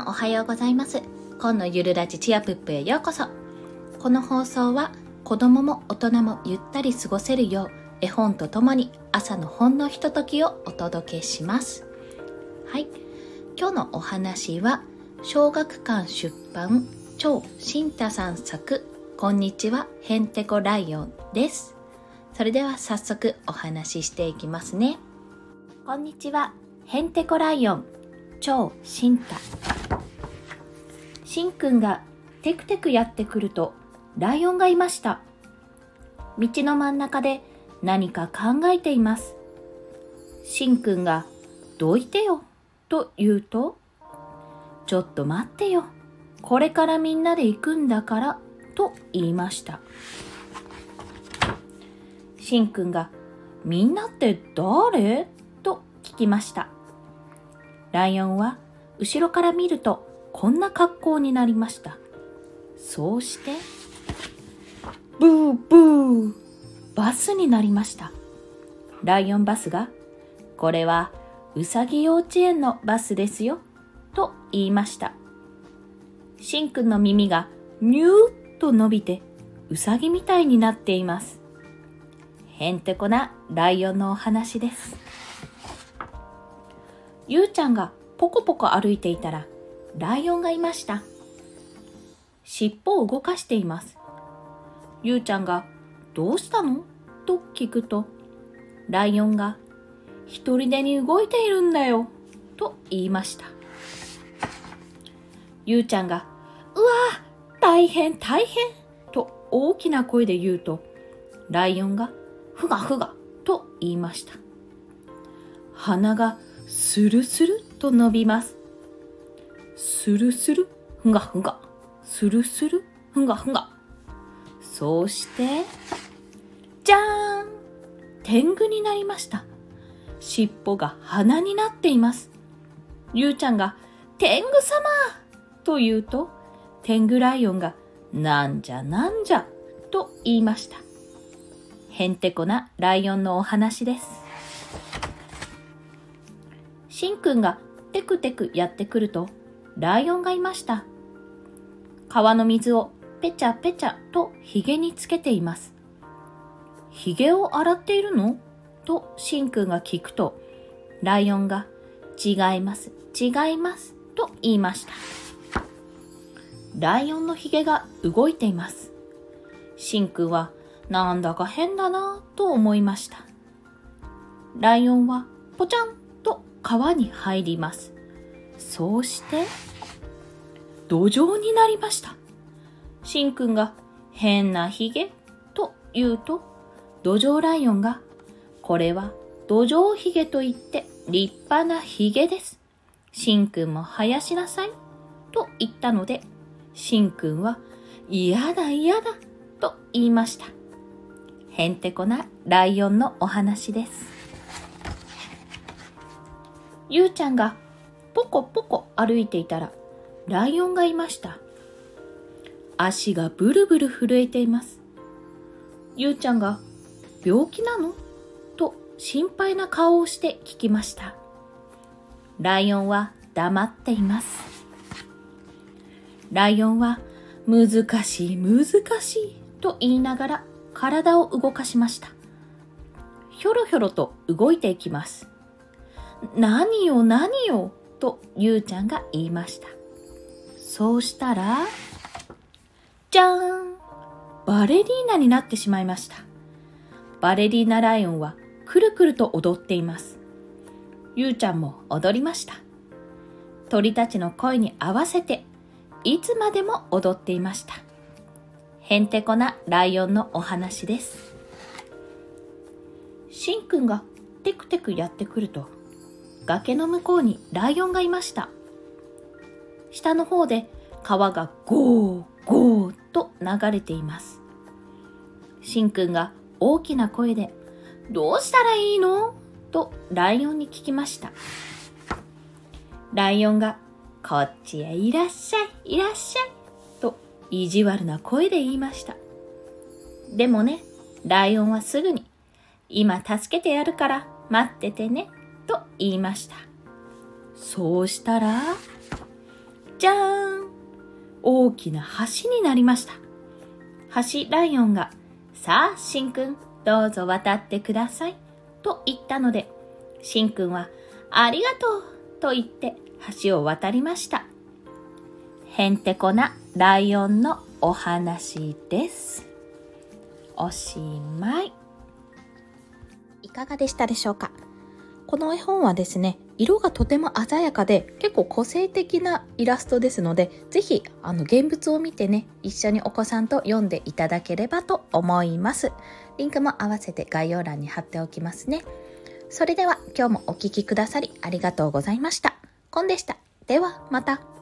さんおはようございます。今のゆるラジチアプップへようこそ。この放送は子供も大人もゆったり過ごせるよう絵本とともに朝のほんのひとときをお届けします。はい。今日のお話は小学館出版超新太さん作こんにちはへんてこライオンです。それでは早速お話ししていきますね。こんにちはへんてこライオン超新太。しんくんがテクテクやってくるとライオンがいました。道の真ん中で何か考えています。しんくんがどいてよと言うとちょっと待ってよ。これからみんなで行くんだからと言いました。しんくんがみんなって誰？と聞きました。ライオンは後ろから見るとこんな格好になりました。そうして、ブーブーバスになりました。ライオンバスが、これはうさぎ幼稚園のバスですよ、と言いました。しんくんの耳がニューッと伸びてうさぎみたいになっています。へんてこなライオンのお話です。ゆうちゃんがポコポコ歩いていたらライオンがいました。尻尾を動かしています。ゆうちゃんがどうしたの？と聞くと、ライオンが一人でに動いているんだよと言いました。ゆうちゃんが、うわ大変大変と大きな声で言うと、ライオンがふがふがと言いました。鼻がスルスルと伸びます。スルスル、ふがふが、スルスル、ふがふが。そうして、じゃーん天狗になりました。尻尾が鼻になっています。ゆうちゃんが、天狗様と言うと、天狗ライオンが、なんじゃなんじゃ？と言いました。へんてこなライオンのお話です。しんくんがテクテクやってくると、ライオンがいました。川の水をペチャペチャとヒゲにつけています。ヒゲを洗っているの？としんくんが聞くと、ライオンが違います、違いますと言いました。ライオンのヒゲが動いています。しんくんはなんだか変だなぁと思いました。ライオンはポチャンと川に入ります。そうして、土壌になりました。しんくんが変なヒゲと言うと、土壌ライオンが、これは土壌ヒゲと言って立派なヒゲです。しんくんも生やしなさい。と言ったので、しんくんは嫌だ嫌だと言いました。へんてこなライオンのお話です。ゆうちゃんがポコポコ歩いていたら、ライオンがいました。足がブルブル震えています。ゆうちゃんが、病気なの？と心配な顔をして聞きました。ライオンは黙っています。ライオンは、難しい難しいと言いながら体を動かしました。ひょろひょろと動いていきます。何よ何よとゆうちゃんが言いました。そうしたら、じゃーんバレリーナになってしまいました。バレリーナライオンはくるくると踊っています。ゆうちゃんも踊りました。鳥たちの声に合わせていつまでも踊っていました。へんてこなライオンのお話です。しんくんがテクテクやってくると、崖の向こうにライオンがいました。下の方で川がゴーゴーと流れています。しんくんが大きな声で、どうしたらいいの？とライオンに聞きました。ライオンが、こっちへいらっしゃい、いらっしゃい、と意地悪な声で言いました。でもね、ライオンはすぐに、今助けてやるから待っててね、言いました。そうしたら、じゃーん大きな橋になりました。橋ライオンが、さあ、しんくん、どうぞ渡ってください。と言ったので、しんくんは、ありがとうと言って橋を渡りました。へんてこなライオンのお話です。おしまい。いかがでしたでしょうか？この絵本はですね、色がとても鮮やかで結構個性的なイラストですので、ぜひあの現物を見てね、一緒にお子さんと読んでいただければと思います。リンクも合わせて概要欄に貼っておきますね。それでは今日もお聴きくださりありがとうございました。コンでした。ではまた。